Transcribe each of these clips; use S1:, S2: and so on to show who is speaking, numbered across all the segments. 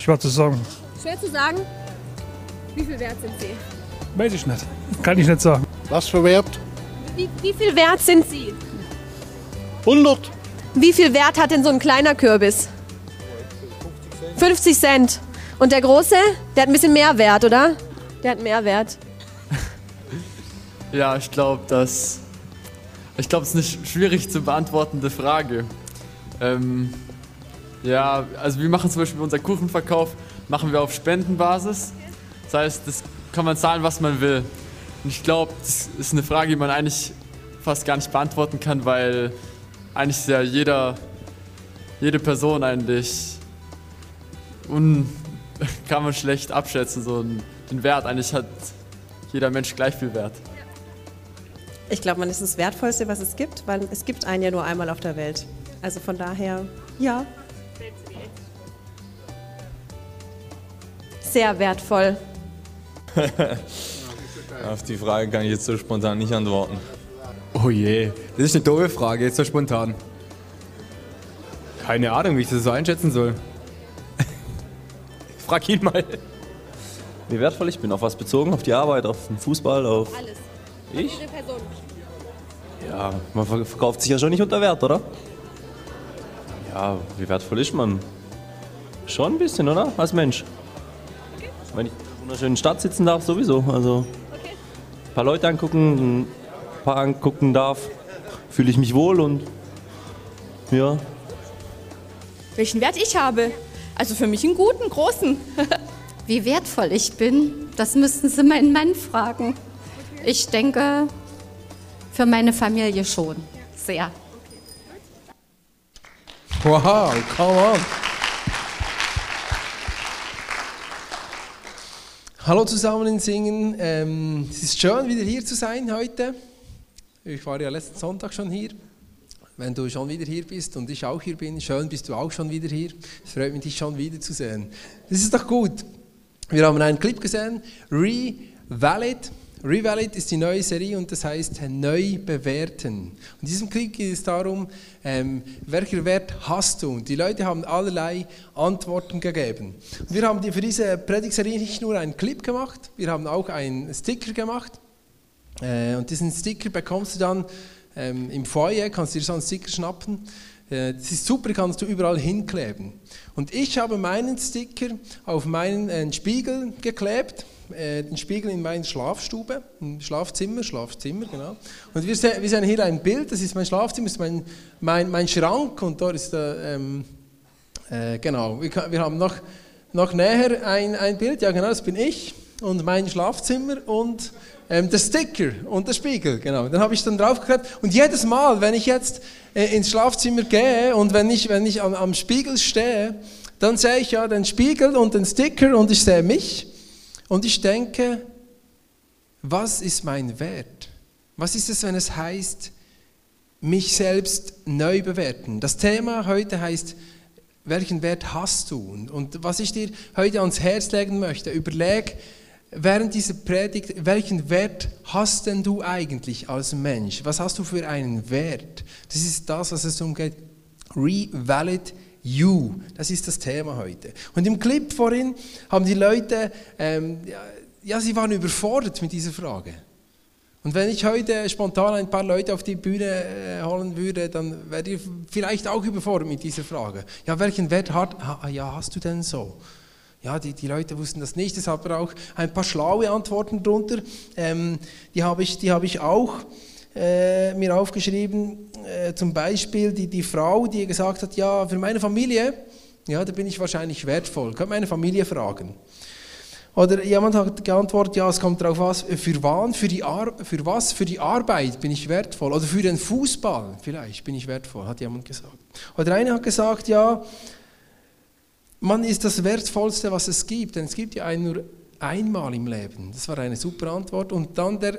S1: Schwer zu sagen.
S2: Schwer zu sagen. Wie viel wert sind Sie?
S1: Weiß ich nicht. Kann ich nicht sagen.
S3: Was für Wert?
S2: Wie, wie viel wert sind Sie?
S3: 100.
S2: Wie viel Wert hat denn so ein kleiner Kürbis? 50 Cent. Und der große? Der hat ein bisschen mehr Wert, oder? Der hat mehr Wert.
S4: Ja, ich glaube, das. Ich glaube, es ist eine schwierig zu beantwortende Frage. Ähm, ja, also wir machen zum Beispiel unseren Kuchenverkauf, machen wir auf Spendenbasis. Das heißt, das kann man zahlen, was man will. Und ich glaube, das ist eine Frage, die man eigentlich fast gar nicht beantworten kann, weil eigentlich ist ja jeder, jede Person eigentlich un, kann man schlecht abschätzen, so den Wert. Eigentlich hat jeder Mensch gleich viel Wert.
S5: Ich glaube, man ist das Wertvollste, was es gibt, weil es gibt einen ja nur einmal auf der Welt. Also von daher, ja.
S2: Sehr wertvoll.
S6: Auf die Frage kann ich jetzt so spontan nicht antworten.
S7: Oh je, das ist eine doofe Frage, jetzt so spontan. Keine Ahnung, wie ich das so einschätzen soll. Frag ihn mal.
S8: Wie wertvoll ich bin, auf was bezogen? Auf die Arbeit, auf den Fußball, auf.
S2: Alles.
S8: Ich?
S2: Jede Person.
S8: Ja, man ver- verkauft sich ja schon nicht unter Wert, oder? Ja, wie wertvoll ist man? Schon ein bisschen, oder? Als Mensch. Wenn ich in einer wunderschönen Stadt sitzen darf, sowieso. Also ein paar Leute angucken, ein paar angucken darf, fühle ich mich wohl und ja.
S9: Welchen Wert ich habe? Also für mich einen guten, großen.
S10: Wie wertvoll ich bin, das müssten Sie meinen Mann fragen. Ich denke, für meine Familie schon. Sehr.
S7: Wow, come on. Hallo zusammen in Singen. Ähm, es ist schön, wieder hier zu sein heute. Ich war ja letzten Sonntag schon hier. Wenn du schon wieder hier bist und ich auch hier bin, schön bist du auch schon wieder hier. Es freut mich, dich schon wiederzusehen. Das ist doch gut. Wir haben einen Clip gesehen, Revalid. Revalid ist die neue Serie und das heißt neu bewerten. In diesem Clip geht es darum, ähm, welcher Wert hast du? Und die Leute haben allerlei Antworten gegeben. Und wir haben für diese Predigtserie nicht nur einen Clip gemacht, wir haben auch einen Sticker gemacht. Äh, und diesen Sticker bekommst du dann ähm, im Foyer, kannst du dir so einen Sticker schnappen. Äh, das ist super, kannst du überall hinkleben. Und ich habe meinen Sticker auf meinen äh, Spiegel geklebt, äh, den Spiegel in meiner Schlafstube, im Schlafzimmer, Schlafzimmer, genau. Und wir, se wir sehen hier ein Bild, das ist mein Schlafzimmer, das ist mein, mein, mein Schrank und dort ist der, ähm, äh, genau, wir, wir haben noch, noch näher ein, ein Bild, ja genau, das bin ich und mein Schlafzimmer und ähm, der Sticker und der Spiegel, genau. Dann habe ich dann draufgeklebt und jedes Mal, wenn ich jetzt äh, ins Schlafzimmer gehe und wenn ich, wenn ich am, am Spiegel stehe, dann sehe ich ja den Spiegel und den Sticker und ich sehe mich und ich denke, was ist mein Wert? Was ist es, wenn es heißt, mich selbst neu bewerten? Das Thema heute heißt, welchen Wert hast du? Und, was ich dir heute ans Herz legen möchte, überleg während dieser Predigt, welchen Wert hast denn du eigentlich als Mensch? Was hast du für einen Wert? Das ist das, was es umgeht. Revalid You, das ist das Thema heute. Und im Clip vorhin haben die Leute, ähm, ja, sie waren überfordert mit dieser Frage. Und wenn ich heute spontan ein paar Leute auf die Bühne äh, holen würde, dann wärt ihr vielleicht auch überfordert mit dieser Frage. Ja, welchen Wert hat, ha, ja, hast du denn so? Ja, die, die Leute wussten das nicht, es hat aber auch ein paar schlaue Antworten drunter. Ähm, die habe ich, die habe ich auch äh, mir aufgeschrieben. Äh, zum Beispiel die, die Frau, die gesagt hat, ja, für meine Familie, ja, da bin ich wahrscheinlich wertvoll. Könnt meine Familie fragen. Oder jemand hat geantwortet, ja, es kommt darauf an, für wann, für, die Ar für was, für die Arbeit bin ich wertvoll. Oder für den Fußball vielleicht bin ich wertvoll, hat jemand gesagt. Oder einer hat gesagt, ja, man ist das Wertvollste, was es gibt, denn es gibt ja einen nur einmal im Leben. Das war eine super Antwort. Und dann der,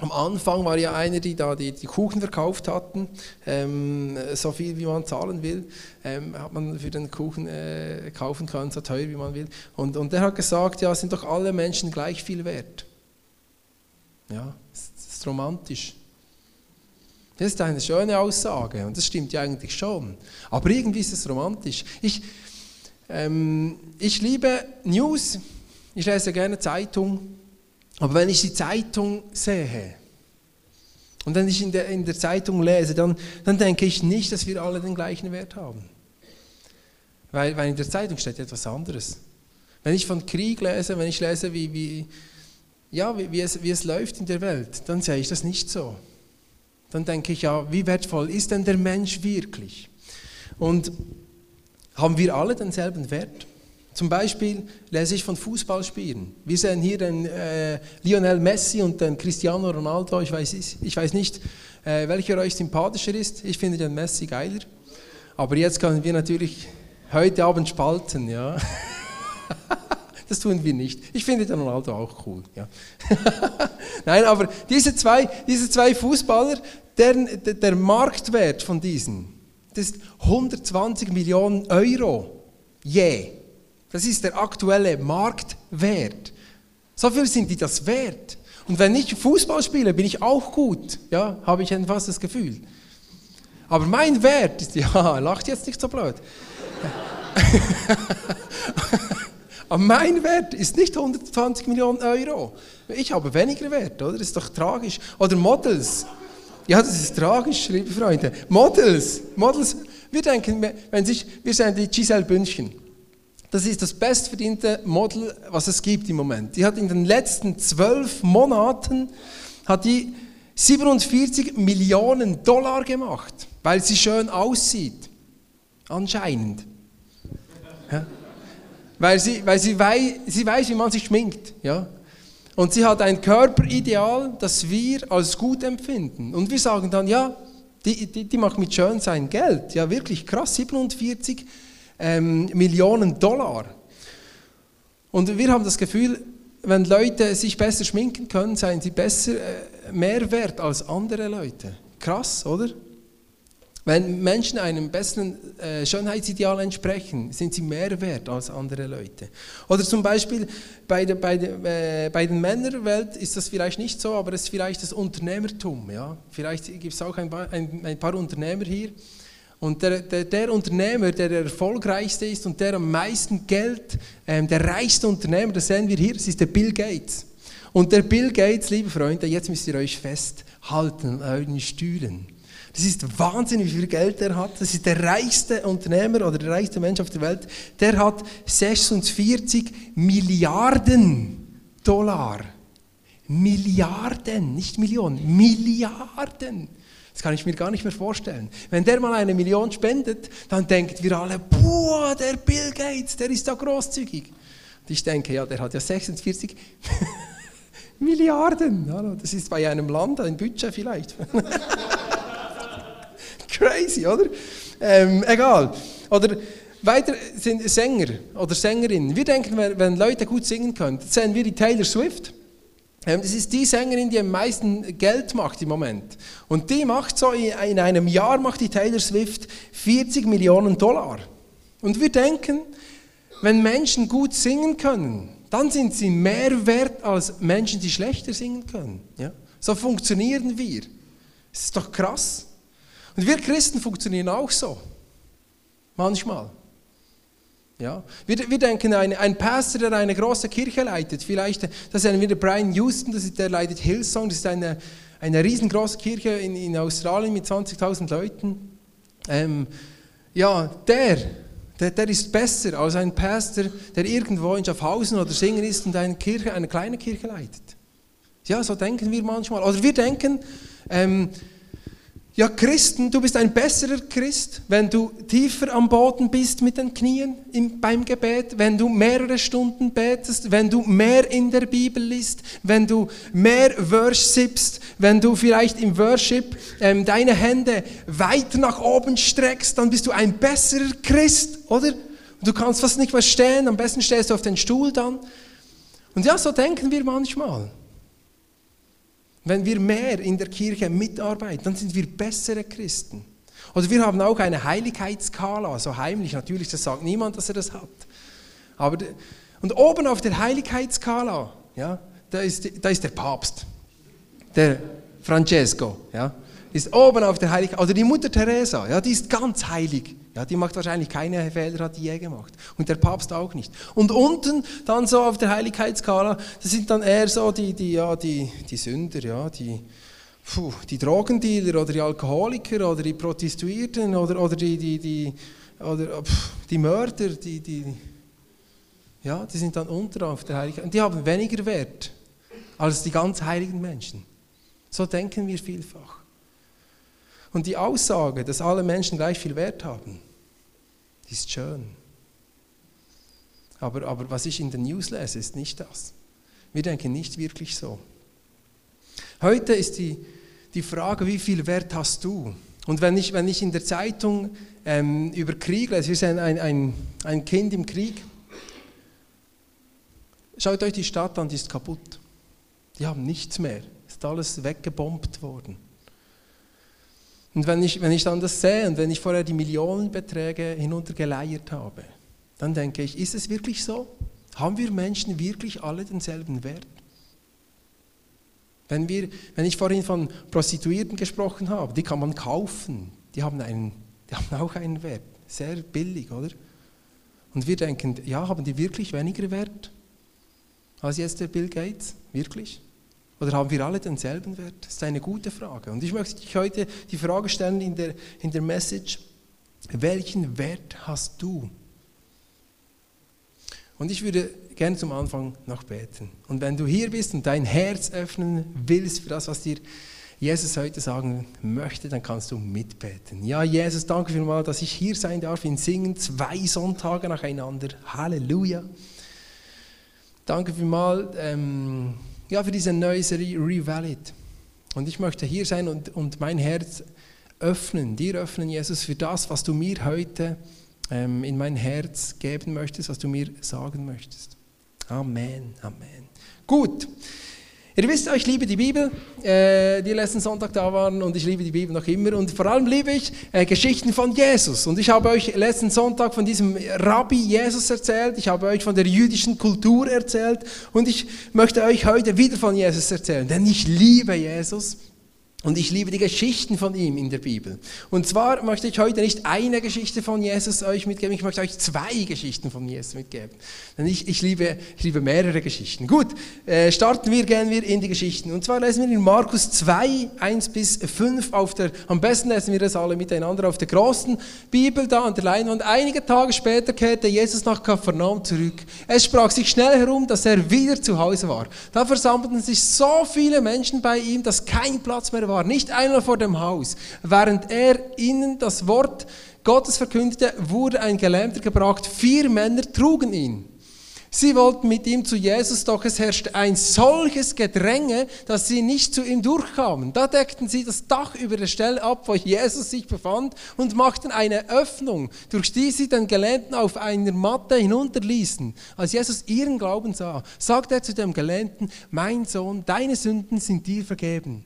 S7: am Anfang war ja einer, die da die, die Kuchen verkauft hatten, ähm, so viel wie man zahlen will, ähm, hat man für den Kuchen äh, kaufen können, so teuer wie man will. Und, und der hat gesagt, ja, sind doch alle Menschen gleich viel wert. Ja, das ist romantisch. Das ist eine schöne Aussage und das stimmt ja eigentlich schon. Aber irgendwie ist es romantisch. Ich, Ähm, ich liebe News, ich lese gerne Zeitung, aber wenn ich die Zeitung sehe und wenn ich in der, in der Zeitung lese, dann, dann denke ich nicht, dass wir alle den gleichen Wert haben. Weil, weil in der Zeitung steht etwas anderes. Wenn ich von Krieg lese, wenn ich lese, wie, wie, ja, wie, wie, es, wie es läuft in der Welt, dann sehe ich das nicht so. Dann denke ich, ja, wie wertvoll ist denn der Mensch wirklich? Und haben wir alle denselben Wert? Zum Beispiel lese ich von Fußballspielen. Wir sehen hier den äh, Lionel Messi und den Cristiano Ronaldo. Ich weiß, ich weiß nicht, äh, welcher euch sympathischer ist. Ich finde den Messi geiler. Aber jetzt können wir natürlich heute Abend spalten. Ja. Das tun wir nicht. Ich finde den Ronaldo auch cool. Ja. Nein, aber diese zwei, diese zwei Fußballer, der, der Marktwert von diesen, das ist 120 Millionen Euro je. Das ist der aktuelle Marktwert. So viel sind die das wert. Und wenn ich Fußball spiele, bin ich auch gut. Ja, habe ich fast das Gefühl. Aber mein Wert ist, ja, lacht jetzt nicht so blöd. Aber mein Wert ist nicht 120 Millionen Euro. Ich habe weniger Wert, oder? Das ist doch tragisch. Oder Models. Ja, das ist tragisch, liebe Freunde. Models. Models. Wir denken, wenn sich, wir sind die Giselle Bündchen. Das ist das bestverdiente Model, was es gibt im Moment. Die hat in den letzten zwölf Monaten hat die 47 Millionen Dollar gemacht, weil sie schön aussieht. Anscheinend. Ja? Weil, sie, weil sie, weiß, sie weiß, wie man sich schminkt. Ja? Und sie hat ein Körperideal, das wir als gut empfinden. Und wir sagen dann, ja, die, die, die macht mit Schönsein Geld. Ja, wirklich krass, 47 ähm, Millionen Dollar. Und wir haben das Gefühl, wenn Leute sich besser schminken können, seien sie besser, äh, mehr wert als andere Leute. Krass, oder? Wenn Menschen einem besseren äh, Schönheitsideal entsprechen, sind sie mehr wert als andere Leute. Oder zum Beispiel bei, der, bei, der, äh, bei den Männerwelt ist das vielleicht nicht so, aber es ist vielleicht das Unternehmertum. Ja? Vielleicht gibt es auch ein ein, ein paar, Unternehmer hier. Und der, der, der, Unternehmer, der der erfolgreichste ist und der am meisten Geld, ähm, der reichste Unternehmer, das sehen wir hier, das ist der Bill Gates. Und der Bill Gates, liebe Freunde, jetzt müsst ihr euch festhalten an euren Stühlen. Das ist Wahnsinn, wie viel Geld er hat. Das ist der reichste Unternehmer oder der reichste Mensch auf der Welt. Der hat 46 Milliarden Dollar. Milliarden, nicht Millionen, Milliarden. Das kann ich mir gar nicht mehr vorstellen. Wenn der mal eine Million spendet, dann denken wir alle, boah, der Bill Gates, der ist da großzügig. Und ich denke, ja, der hat ja 46 Milliarden. Das ist bei einem Land ein Budget vielleicht. Crazy, oder? Ähm, egal. Oder weiter sind Sänger oder Sängerinnen. Wir denken, wenn Leute gut singen können, sehen wir die Taylor Swift. Das ist die Sängerin, die am meisten Geld macht im Moment. Und die macht so, in einem Jahr macht die Taylor Swift 40 Millionen Dollar. Und wir denken, wenn Menschen gut singen können, dann sind sie mehr wert als Menschen, die schlechter singen können. Ja? So funktionieren wir. Das ist doch krass. Und wir Christen funktionieren auch so. Manchmal. Ja. Wir, wir denken, ein, ein Pastor, der eine große Kirche leitet, vielleicht, das ist wieder Brian Houston, das ist, der leitet Hillsong, das ist eine, eine riesengroße Kirche in, in Australien mit 20.000 Leuten. Ähm, ja, der, der, der ist besser als ein Pastor, der irgendwo in Schaffhausen oder Singen ist und eine, Kirche, eine kleine Kirche leitet. Ja, so denken wir manchmal. Oder wir denken, ähm, ja, Christen, du bist ein besserer Christ, wenn du tiefer am Boden bist mit den Knien im, beim Gebet, wenn du mehrere Stunden betest, wenn du mehr in der Bibel liest, wenn du mehr worshipst, wenn du vielleicht im Worship ähm, deine Hände weiter nach oben streckst, dann bist du ein besserer Christ, oder? Du kannst fast nicht mehr stehen, am besten stehst du auf den Stuhl dann. Und ja, so denken wir manchmal. Wenn wir mehr in der Kirche mitarbeiten, dann sind wir bessere Christen. Oder wir haben auch eine Heiligkeitsskala, so heimlich natürlich, das sagt niemand, dass er das hat. Aber, und oben auf der Heiligkeitsskala, ja, da ist, da ist der Papst, der Francesco, ja, ist oben auf der Heiligkeit, oder die Mutter Teresa, ja, die ist ganz heilig Ja, die macht wahrscheinlich keine Fehler, hat die je gemacht. Und der Papst auch nicht. Und unten dann so auf der Heiligkeitsskala, das sind dann eher so die, die, ja, die, die Sünder, ja, die, puh, die Drogendealer oder die Alkoholiker oder die Prostituierten oder, oder die, die, die, oder, pff, die Mörder, die, die, ja, die sind dann unter auf der Heiligkeit. Und die haben weniger Wert als die ganz heiligen Menschen. So denken wir vielfach. Und die Aussage, dass alle Menschen gleich viel Wert haben, die ist schön. Aber, aber was ich in den News lese, ist nicht das. Wir denken nicht wirklich so. Heute ist die, die Frage, wie viel Wert hast du? Und wenn ich, wenn ich in der Zeitung ähm, über Krieg lese, wir sind ein, ein, ein Kind im Krieg, schaut euch die Stadt an, die ist kaputt. Die haben nichts mehr. Ist alles weggebombt worden. Und wenn ich, wenn ich dann das sehe und wenn ich vorher die Millionenbeträge hinuntergeleiert habe, dann denke ich, ist es wirklich so? Haben wir Menschen wirklich alle denselben Wert? Wenn, wir, wenn ich vorhin von Prostituierten gesprochen habe, die kann man kaufen, die haben, einen, die haben auch einen Wert, sehr billig, oder? Und wir denken, ja, haben die wirklich weniger Wert als jetzt der Bill Gates? Wirklich? Oder haben wir alle denselben Wert? Das ist eine gute Frage. Und ich möchte dich heute die Frage stellen in der, in der Message, welchen Wert hast du? Und ich würde gerne zum Anfang noch beten. Und wenn du hier bist und dein Herz öffnen willst für das, was dir Jesus heute sagen möchte, dann kannst du mitbeten. Ja, Jesus, danke vielmals, dass ich hier sein darf in Singen, zwei Sonntage nacheinander. Halleluja. Danke vielmals ähm, ja, für diese Neuserie Revalid. Und ich möchte hier sein und, und mein Herz öffnen, dir öffnen, Jesus, für das, was du mir heute ähm, in mein Herz geben möchtest, was du mir sagen möchtest. Amen, Amen. Gut. Ihr wisst, ich liebe die Bibel, äh, die letzten Sonntag da waren und ich liebe die Bibel noch immer. Und vor allem liebe ich äh, Geschichten von Jesus. Und ich habe euch letzten Sonntag von diesem Rabbi Jesus erzählt, ich habe euch von der jüdischen Kultur erzählt. Und ich möchte euch heute wieder von Jesus erzählen, denn ich liebe Jesus und ich liebe die Geschichten von ihm in der Bibel. Und zwar möchte ich heute nicht eine Geschichte von Jesus euch mitgeben, ich möchte euch zwei Geschichten von Jesus mitgeben. Denn ich, ich, liebe, ich liebe mehrere Geschichten. Gut, äh, starten wir, gehen wir in die Geschichten. Und zwar lesen wir in Markus 2, 1 bis 5 auf der, am besten lesen wir das alle miteinander auf der großen Bibel da an der Leinwand. Einige Tage später kehrte Jesus nach Kapernaum zurück. Es sprach sich schnell herum, dass er wieder zu Hause war. Da versammelten sich so viele Menschen bei ihm, dass kein Platz mehr war war, nicht einer vor dem Haus. Während er ihnen das Wort Gottes verkündete, wurde ein Gelähmter gebracht. Vier Männer trugen ihn. Sie wollten mit ihm zu Jesus, doch es herrschte ein solches Gedränge, dass sie nicht zu ihm durchkamen. Da deckten sie das Dach über der Stelle ab, wo Jesus sich befand, und machten eine Öffnung, durch die sie den Gelähmten auf einer Matte hinunterließen. Als Jesus ihren Glauben sah, sagte er zu dem Gelähmten, mein Sohn, deine Sünden sind dir vergeben.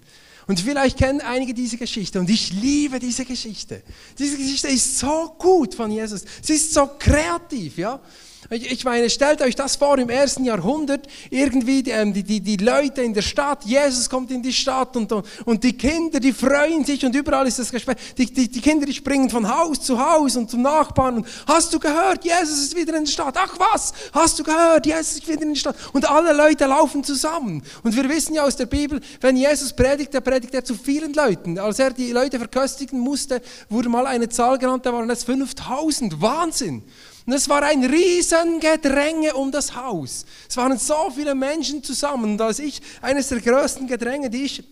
S7: Und vielleicht kennen einige diese Geschichte und ich liebe diese Geschichte. Diese Geschichte ist so gut von Jesus. Sie ist so kreativ, ja. Ich meine, stellt euch das vor, im ersten Jahrhundert, irgendwie die, ähm, die, die, die Leute in der Stadt, Jesus kommt in die Stadt und, und die Kinder, die freuen sich und überall ist das Gespräch. Die, die, die Kinder, die springen von Haus zu Haus und zum Nachbarn und hast du gehört, Jesus ist wieder in der Stadt. Ach was, hast du gehört, Jesus ist wieder in der Stadt. Und alle Leute laufen zusammen. Und wir wissen ja aus der Bibel, wenn Jesus predigt, der predigt er zu vielen Leuten. Als er die Leute verköstigen musste, wurde mal eine Zahl genannt, da waren es 5000. Wahnsinn. Und es war ein Riesengedränge um das Haus. Es waren so viele Menschen zusammen. Und als ich, eines der größten Gedränge, die ich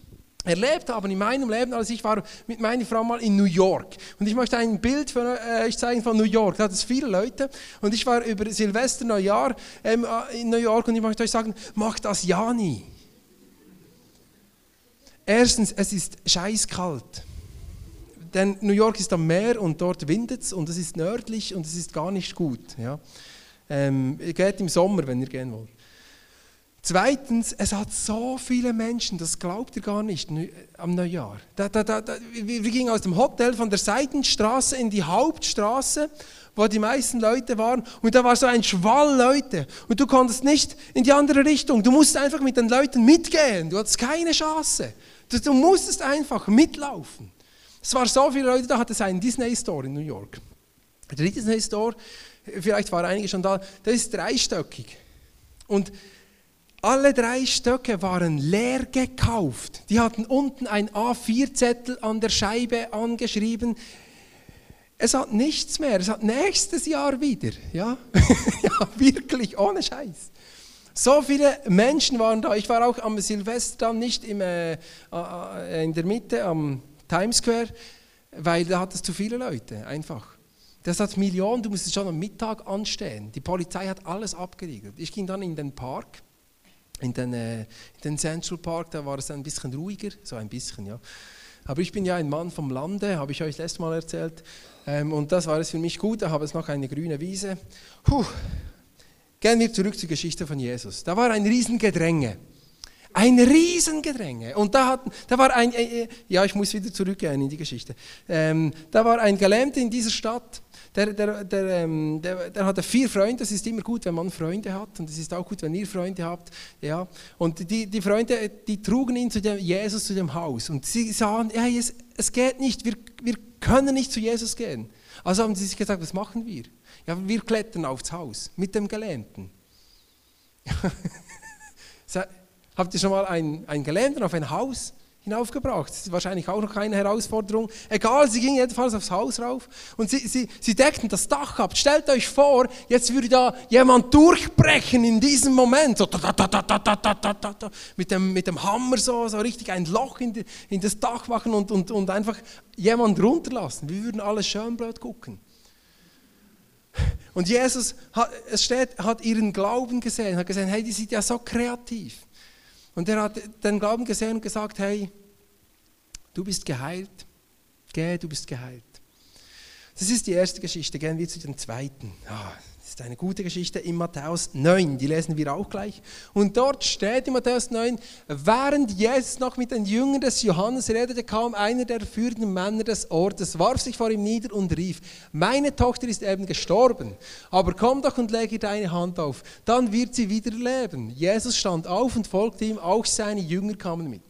S7: erlebt habe in meinem Leben, als ich war mit meiner Frau mal in New York. Und ich möchte ein Bild für euch äh, zeigen von New York. Da hat es viele Leute. Und ich war über Silvester, Neujahr ähm, äh, in New York und ich möchte euch sagen, macht das ja nie. Erstens, es ist scheißkalt. Denn New York ist am Meer und dort windet es und es ist nördlich und es ist gar nicht gut. Ja. Ähm, ihr geht im Sommer, wenn ihr gehen wollt. Zweitens, es hat so viele Menschen, das glaubt ihr gar nicht, am Neujahr. Da, da, da, wir gingen aus dem Hotel von der Seitenstraße in die Hauptstraße, wo die meisten Leute waren, und da war so ein Schwall Leute. Und du konntest nicht in die andere Richtung. Du musst einfach mit den Leuten mitgehen. Du hattest keine Chance. Du, du musstest einfach mitlaufen. Es waren so viele Leute, da hatte es einen Disney Store in New York. Der Disney Store, vielleicht waren einige schon da, der ist dreistöckig. Und alle drei Stöcke waren leer gekauft. Die hatten unten ein A4-Zettel an der Scheibe angeschrieben. Es hat nichts mehr, es hat nächstes Jahr wieder. Ja, ja wirklich, ohne Scheiß. So viele Menschen waren da. Ich war auch am Silvester dann nicht im, äh, äh, in der Mitte am Times Square, weil da hat es zu viele Leute, einfach. Das hat Millionen, du musstest schon am Mittag anstehen. Die Polizei hat alles abgeriegelt. Ich ging dann in den Park, in den, äh, in den Central Park, da war es ein bisschen ruhiger, so ein bisschen, ja. Aber ich bin ja ein Mann vom Lande, habe ich euch letztes Mal erzählt. Ähm, und das war es für mich gut, da habe ich noch eine grüne Wiese. Puh, Gehen wir zurück zur Geschichte von Jesus. Da war ein Riesengedränge. Ein Riesengedränge. Und da, hat, da war ein, äh, äh, ja, ich muss wieder zurückgehen in die Geschichte. Ähm, da war ein Gelähmter in dieser Stadt, der, der, der, ähm, der, der, hatte vier Freunde. Das ist immer gut, wenn man Freunde hat. Und es ist auch gut, wenn ihr Freunde habt. Ja. Und die, die Freunde, die trugen ihn zu dem Jesus zu dem Haus. Und sie sahen, hey, es, es geht nicht, wir, wir können nicht zu Jesus gehen. Also haben sie sich gesagt, was machen wir? Ja, wir klettern aufs Haus mit dem Gelähmten. Habt ihr schon mal einen, einen Gelähmten auf ein Haus hinaufgebracht? Das ist wahrscheinlich auch noch keine Herausforderung. Egal, sie gingen jedenfalls aufs Haus rauf und sie, sie, sie deckten das Dach ab. Stellt euch vor, jetzt würde da jemand durchbrechen in diesem Moment. So, mit, dem, mit dem Hammer so, so richtig ein Loch in, die, in das Dach machen und, und, und einfach jemand runterlassen. Wir würden alle schön blöd gucken. Und Jesus, es steht, hat ihren Glauben gesehen, hat gesehen, hey, die sind ja so kreativ. Und er hat den Glauben gesehen und gesagt, hey, du bist geheilt, geh, du bist geheilt. Das ist die erste Geschichte, gehen wir zu den zweiten. Ah, das ist eine gute Geschichte in Matthäus 9, die lesen wir auch gleich. Und dort steht in Matthäus 9, während Jesus noch mit den Jüngern des Johannes redete, kam einer der führenden Männer des Ortes, warf sich vor ihm nieder und rief, meine Tochter ist eben gestorben, aber komm doch und lege deine Hand auf, dann wird sie wieder leben. Jesus stand auf und folgte ihm, auch seine Jünger kamen mit.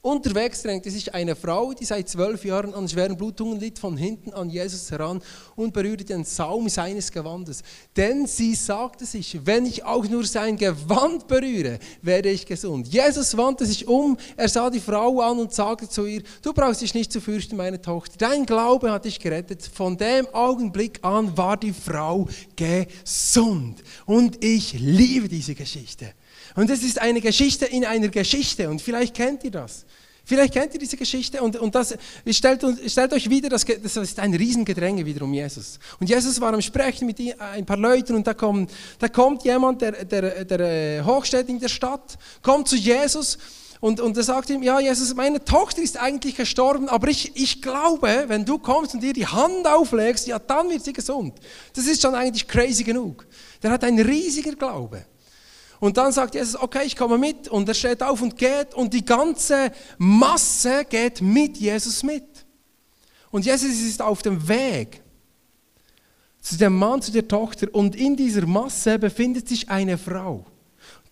S7: Unterwegs drängte sich eine Frau, die seit zwölf Jahren an schweren Blutungen litt, von hinten an Jesus heran und berührte den Saum seines Gewandes. Denn sie sagte sich, wenn ich auch nur sein Gewand berühre, werde ich gesund. Jesus wandte sich um, er sah die Frau an und sagte zu ihr, du brauchst dich nicht zu fürchten, meine Tochter, dein Glaube hat dich gerettet. Von dem Augenblick an war die Frau gesund. Und ich liebe diese Geschichte. Und es ist eine Geschichte in einer Geschichte. Und vielleicht kennt ihr das. Vielleicht kennt ihr diese Geschichte und, und das, stellt, stellt euch wieder, das, das ist ein Riesengedränge wieder um Jesus. Und Jesus war am Sprechen mit ein paar Leuten und da kommt, da kommt jemand, der, der, der äh, hochsteht in der Stadt, kommt zu Jesus und, und er sagt ihm, ja Jesus, meine Tochter ist eigentlich gestorben, aber ich, ich glaube, wenn du kommst und ihr die Hand auflegst, ja dann wird sie gesund. Das ist schon eigentlich crazy genug. Der hat einen riesigen Glaube. Und dann sagt Jesus, okay, ich komme mit. Und er steht auf und geht. Und die ganze Masse geht mit Jesus mit. Und Jesus ist auf dem Weg zu dem Mann, zu der Tochter. Und in dieser Masse befindet sich eine Frau,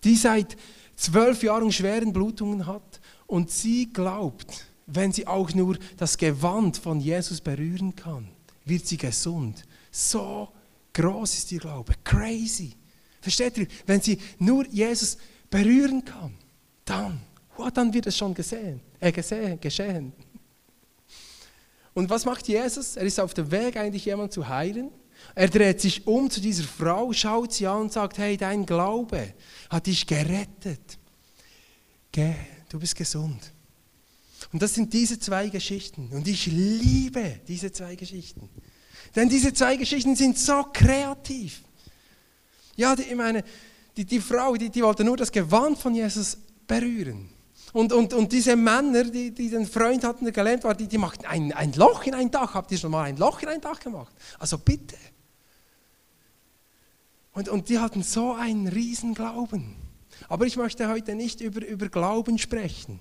S7: die seit zwölf Jahren schweren Blutungen hat. Und sie glaubt, wenn sie auch nur das Gewand von Jesus berühren kann, wird sie gesund. So groß ist ihr Glaube. Crazy. Versteht ihr? Wenn sie nur Jesus berühren kann, dann, oh, dann wird es schon gesehen, äh, gesehen, geschehen. Und was macht Jesus? Er ist auf dem Weg, eigentlich jemanden zu heilen. Er dreht sich um zu dieser Frau, schaut sie an und sagt, hey, dein Glaube hat dich gerettet. Geh, du bist gesund. Und das sind diese zwei Geschichten. Und ich liebe diese zwei Geschichten. Denn diese zwei Geschichten sind so kreativ. Ja, die, ich meine, die, die Frau, die, die wollte nur das Gewand von Jesus berühren. Und, und, und diese Männer, die, die den Freund hatten, der gelähmt war, die, die machten ein, ein Loch in ein Dach. Habt ihr schon mal ein Loch in ein Dach gemacht? Also bitte. Und, und die hatten so einen riesen Glauben. Aber ich möchte heute nicht über, über Glauben sprechen.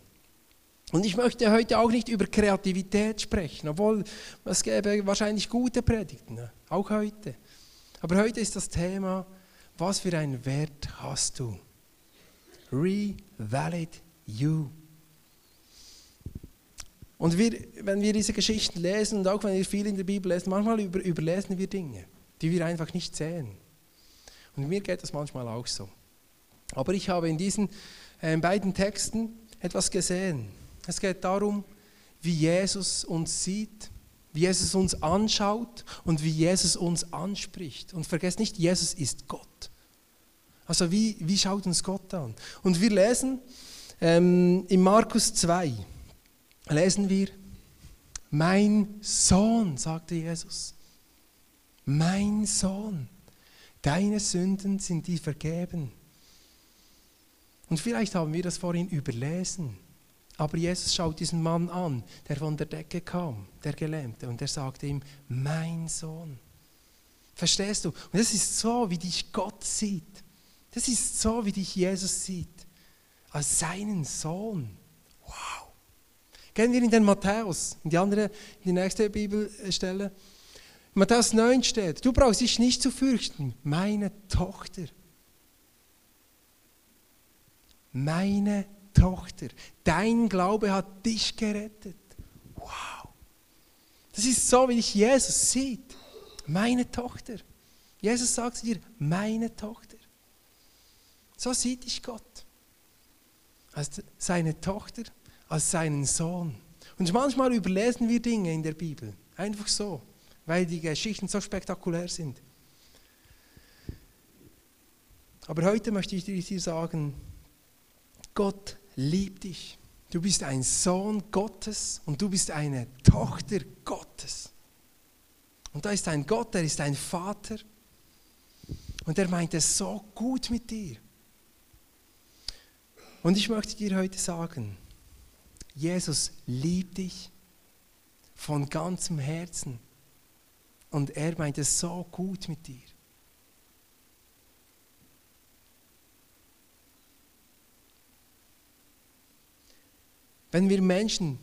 S7: Und ich möchte heute auch nicht über Kreativität sprechen, obwohl es gäbe wahrscheinlich gute Predigten, ne? auch heute. Aber heute ist das Thema was für einen Wert hast du? Revalid you. Und wir, wenn wir diese Geschichten lesen und auch wenn wir viel in der Bibel lesen, manchmal über, überlesen wir Dinge, die wir einfach nicht sehen. Und mir geht das manchmal auch so. Aber ich habe in diesen äh, beiden Texten etwas gesehen. Es geht darum, wie Jesus uns sieht, wie Jesus uns anschaut und wie Jesus uns anspricht. Und vergesst nicht, Jesus ist Gott. Also wie, wie schaut uns Gott an? Und wir lesen ähm, in Markus 2, lesen wir, mein Sohn, sagte Jesus, mein Sohn, deine Sünden sind dir vergeben. Und vielleicht haben wir das vorhin überlesen. Aber Jesus schaut diesen Mann an, der von der Decke kam, der Gelähmte, und er sagte ihm, mein Sohn. Verstehst du? Und das ist so, wie dich Gott sieht. Das ist so, wie dich Jesus sieht. Als seinen Sohn. Wow. Gehen wir in den Matthäus, in die andere, in die nächste Bibelstelle. Matthäus 9 steht, du brauchst dich nicht zu fürchten, meine Tochter. Meine Tochter, dein Glaube hat dich gerettet. Wow. Das ist so, wie dich Jesus sieht. Meine Tochter. Jesus sagt zu dir, meine Tochter. So sieht dich Gott. Als seine Tochter, als seinen Sohn. Und manchmal überlesen wir Dinge in der Bibel. Einfach so, weil die Geschichten so spektakulär sind. Aber heute möchte ich dir sagen, Gott liebt dich. Du bist ein Sohn Gottes und du bist eine Tochter Gottes. Und da ist ein Gott, der ist ein Vater und er meint es so gut mit dir. Und ich möchte dir heute sagen, Jesus liebt dich von ganzem Herzen und er meint es so gut mit dir. Wenn wir Menschen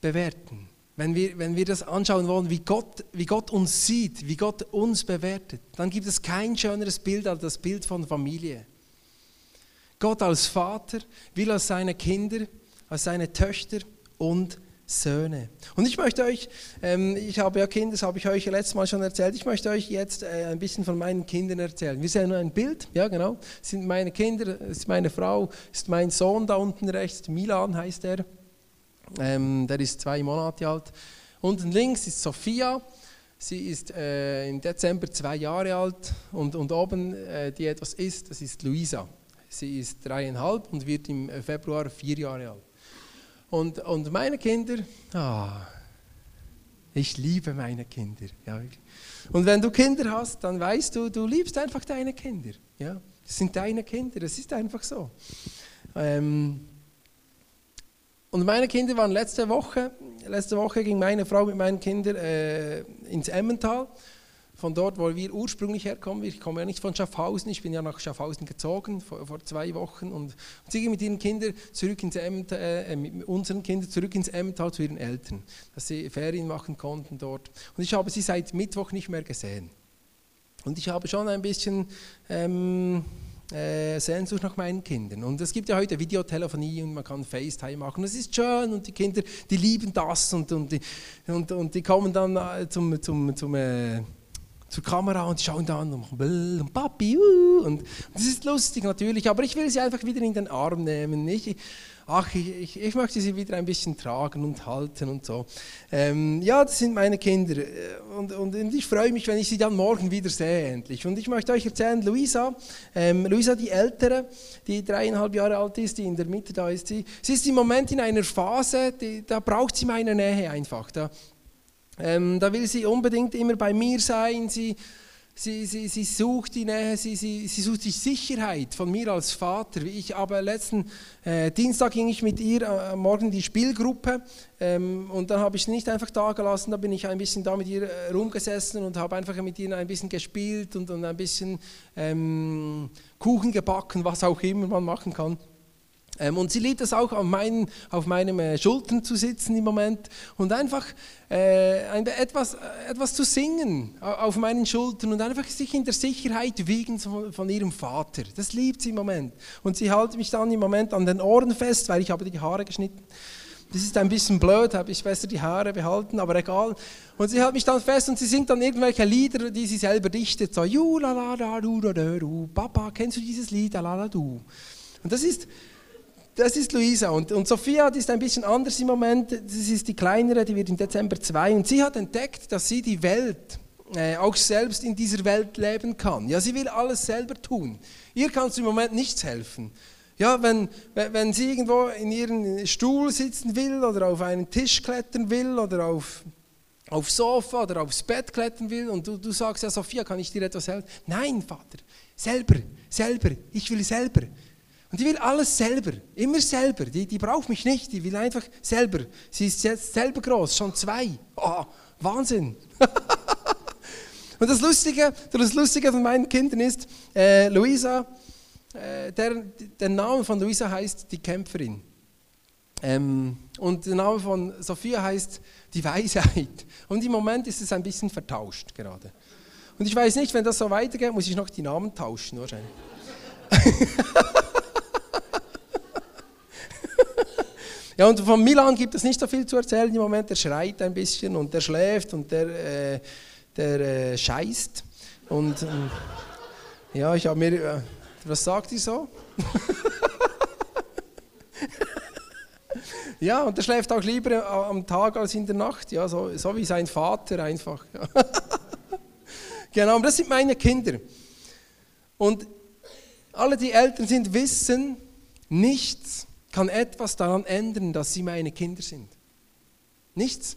S7: bewerten, wenn wir, wenn wir das anschauen wollen, wie Gott, wie Gott uns sieht, wie Gott uns bewertet, dann gibt es kein schöneres Bild als das Bild von Familie. Gott als Vater will als seine Kinder, als seine Töchter und Söhne. Und ich möchte euch, ähm, ich habe ja Kinder, das habe ich euch letztes Mal schon erzählt, ich möchte euch jetzt äh, ein bisschen von meinen Kindern erzählen. Wir sehen ein Bild, ja genau, das sind meine Kinder, das ist meine Frau, das ist mein Sohn da unten rechts, Milan heißt er. Ähm, der ist zwei Monate alt. Unten links ist Sophia. Sie ist äh, im Dezember zwei Jahre alt. Und, und oben, äh, die etwas ist, das ist Luisa. Sie ist dreieinhalb und wird im Februar vier Jahre alt. Und, und meine Kinder, ah, ich liebe meine Kinder. Ja. Und wenn du Kinder hast, dann weißt du, du liebst einfach deine Kinder. Ja. Das sind deine Kinder, das ist einfach so. Ähm, und meine Kinder waren letzte Woche, letzte Woche ging meine Frau mit meinen Kindern äh, ins Emmental, von dort, wo wir ursprünglich herkommen. Ich komme ja nicht von Schaffhausen, ich bin ja nach Schaffhausen gezogen vor, vor zwei Wochen. Und, und, sie ging mit ihren Kindern zurück ins Emmental, äh, mit unseren Kindern zurück ins Emmental zu ihren Eltern, dass sie Ferien machen konnten dort. Und ich habe sie seit Mittwoch nicht mehr gesehen. Und ich habe schon ein bisschen... Ähm, äh, Sehnsucht nach meinen Kindern. Und es gibt ja heute Videotelefonie und man kann FaceTime machen. Das ist schön und die Kinder, die lieben das und, und, die, und, und die kommen dann äh, zum, zum, zum äh, zur Kamera und schauen dann und machen und Papi, uh, und das ist lustig natürlich, aber ich will sie einfach wieder in den Arm nehmen. Ich, ach, ich, ich, ich, möchte sie wieder ein bisschen tragen und halten und so. Ähm, ja, das sind meine Kinder äh, und, und, und, ich freue mich, wenn ich sie dann morgen wieder sehe, endlich. Und ich möchte euch erzählen, Luisa, ähm, Luisa die Ältere, die dreieinhalb Jahre alt ist, die in der Mitte da ist, sie, sie ist im Moment in einer Phase, die, da braucht sie meine Nähe einfach. Da, ähm, da will sie unbedingt immer bei mir sein, sie Sie, sie, sie sucht die Nähe, sie, sie, sie sucht die Sicherheit von mir als Vater. Ich aber letzten äh, Dienstag ging ich mit ihr äh, morgen in die Spielgruppe ähm, und dann habe ich sie nicht einfach da gelassen, da bin ich ein bisschen da mit ihr äh, rumgesessen und habe einfach mit ihr ein bisschen gespielt und, und ein bisschen ähm, Kuchen gebacken, was auch immer man machen kann. Ähm, und sie liebt es auch, auf, meinen, auf meinen äh, Schultern zu sitzen im Moment und einfach äh, ein, etwas, äh, etwas zu singen auf meinen Schultern und einfach sich in der Sicherheit wiegen von, von, ihrem Vater. Das liebt sie im Moment. Und sie hält mich dann im Moment an den Ohren fest, weil ich habe die Haare geschnitten. Das ist ein bisschen blöd, habe ich besser die Haare behalten, aber egal. Und sie hält mich dann fest und sie singt dann irgendwelche Lieder, die sie selber dichtet. So, Ju, la, la, la, du, da, da, du. Papa, kennst du dieses Lied? La, la, du. Und das ist, das ist Luisa. Und, und Sophia, die ist ein bisschen anders im Moment. Das ist die kleinere, die wird im Dezember zwei. Und sie hat entdeckt, dass sie die Welt äh, auch selbst in dieser Welt leben kann. Ja, sie will alles selber tun. Ihr kannst im Moment nichts helfen. Ja, wenn, wenn sie irgendwo in ihren Stuhl sitzen will oder auf einen Tisch klettern will oder auf, aufs Sofa oder aufs Bett klettern will und du, du sagst, ja Sophia, kann ich dir etwas helfen? Nein, Vater, selber, selber, ich will selber. Und die will alles selber, immer selber. Die, die braucht mich nicht, die will einfach selber. Sie ist jetzt selber groß, schon zwei. Oh, Wahnsinn. und das Lustige, das Lustige von meinen Kindern ist, äh, Luisa, äh, der, der Name von Luisa heißt die Kämpferin. Ähm, und der Name von Sophia heißt die Weisheit. Und im Moment ist es ein bisschen vertauscht gerade. Und ich weiß nicht, wenn das so weitergeht, muss ich noch die Namen tauschen wahrscheinlich. ja, und von Milan gibt es nicht so viel zu erzählen im Moment. Der schreit ein bisschen und der schläft und der, äh, der äh, scheißt. Und ähm, ja, ich habe mir äh, was sagt ihr so? ja, und er schläft auch lieber am Tag als in der Nacht, ja, so, so wie sein Vater einfach. genau, das sind meine Kinder. Und alle, die Eltern sind, wissen, nichts kann etwas daran ändern, dass sie meine Kinder sind. Nichts.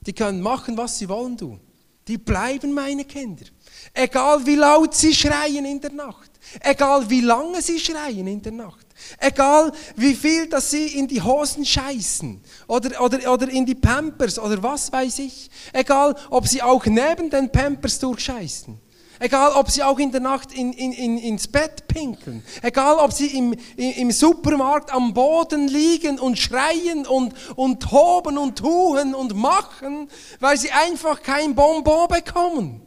S7: Die können machen, was sie wollen, du. Die bleiben meine Kinder. Egal wie laut sie schreien in der Nacht. Egal wie lange sie schreien in der Nacht. Egal wie viel, dass sie in die Hosen scheißen oder, oder, oder in die Pampers oder was weiß ich. Egal, ob sie auch neben den Pampers durchscheißen. Egal, ob sie auch in der Nacht in, in, in, ins Bett pinkeln. Egal, ob sie im, im Supermarkt am Boden liegen und schreien und, und toben und tun und machen, weil sie einfach kein Bonbon bekommen.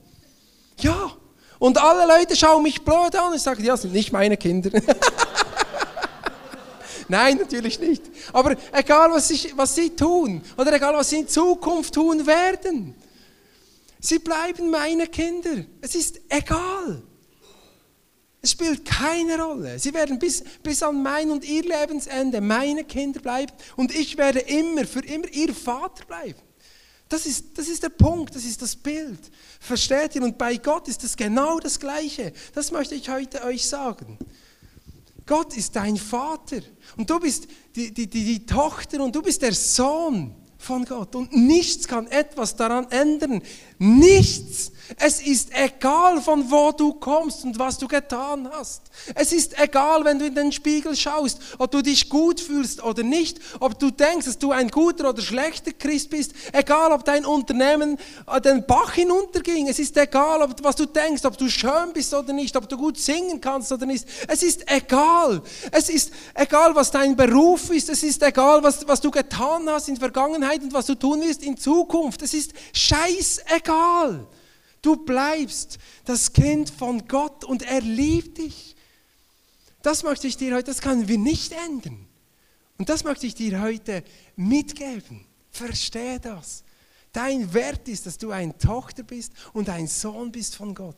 S7: Ja, und alle Leute schauen mich blöd an und sagen, ja, das sind nicht meine Kinder. Nein, natürlich nicht. Aber egal, was, ich, was sie tun oder egal, was sie in Zukunft tun werden, sie bleiben meine Kinder. Es ist egal. Es spielt keine Rolle. Sie werden bis, bis an mein und ihr Lebensende meine Kinder bleiben und ich werde immer, für immer ihr Vater bleiben. Das ist, das ist der Punkt, das ist das Bild. Versteht ihr? Und bei Gott ist es genau das Gleiche. Das möchte ich heute euch sagen. Gott ist dein Vater und du bist die, die, die, die Tochter und du bist der Sohn von Gott. Und nichts kann etwas daran ändern. Nichts. Es ist egal, von wo du kommst und was du getan hast. Es ist egal, wenn du in den Spiegel schaust, ob du dich gut fühlst oder nicht, ob du denkst, dass du ein guter oder schlechter Christ bist, egal, ob dein Unternehmen äh, den Bach hinunterging. Es ist egal, ob, was du denkst, ob du schön bist oder nicht, ob du gut singen kannst oder nicht. Es ist egal. Es ist egal, was dein Beruf ist. Es ist egal, was, was du getan hast in der Vergangenheit und was du tun wirst in Zukunft. Es ist scheißegal. Du bleibst das Kind von Gott und er liebt dich. Das möchte ich dir heute, das können wir nicht ändern. Und das möchte ich dir heute mitgeben. Verstehe das. Dein Wert ist, dass du eine Tochter bist und ein Sohn bist von Gott.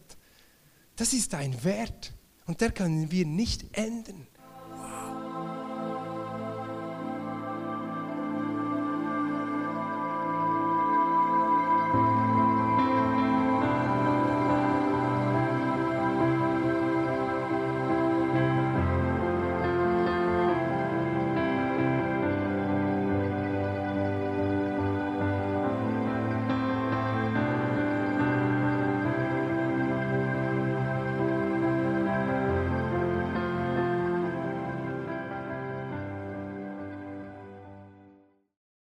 S7: Das ist dein Wert. Und der können wir nicht ändern.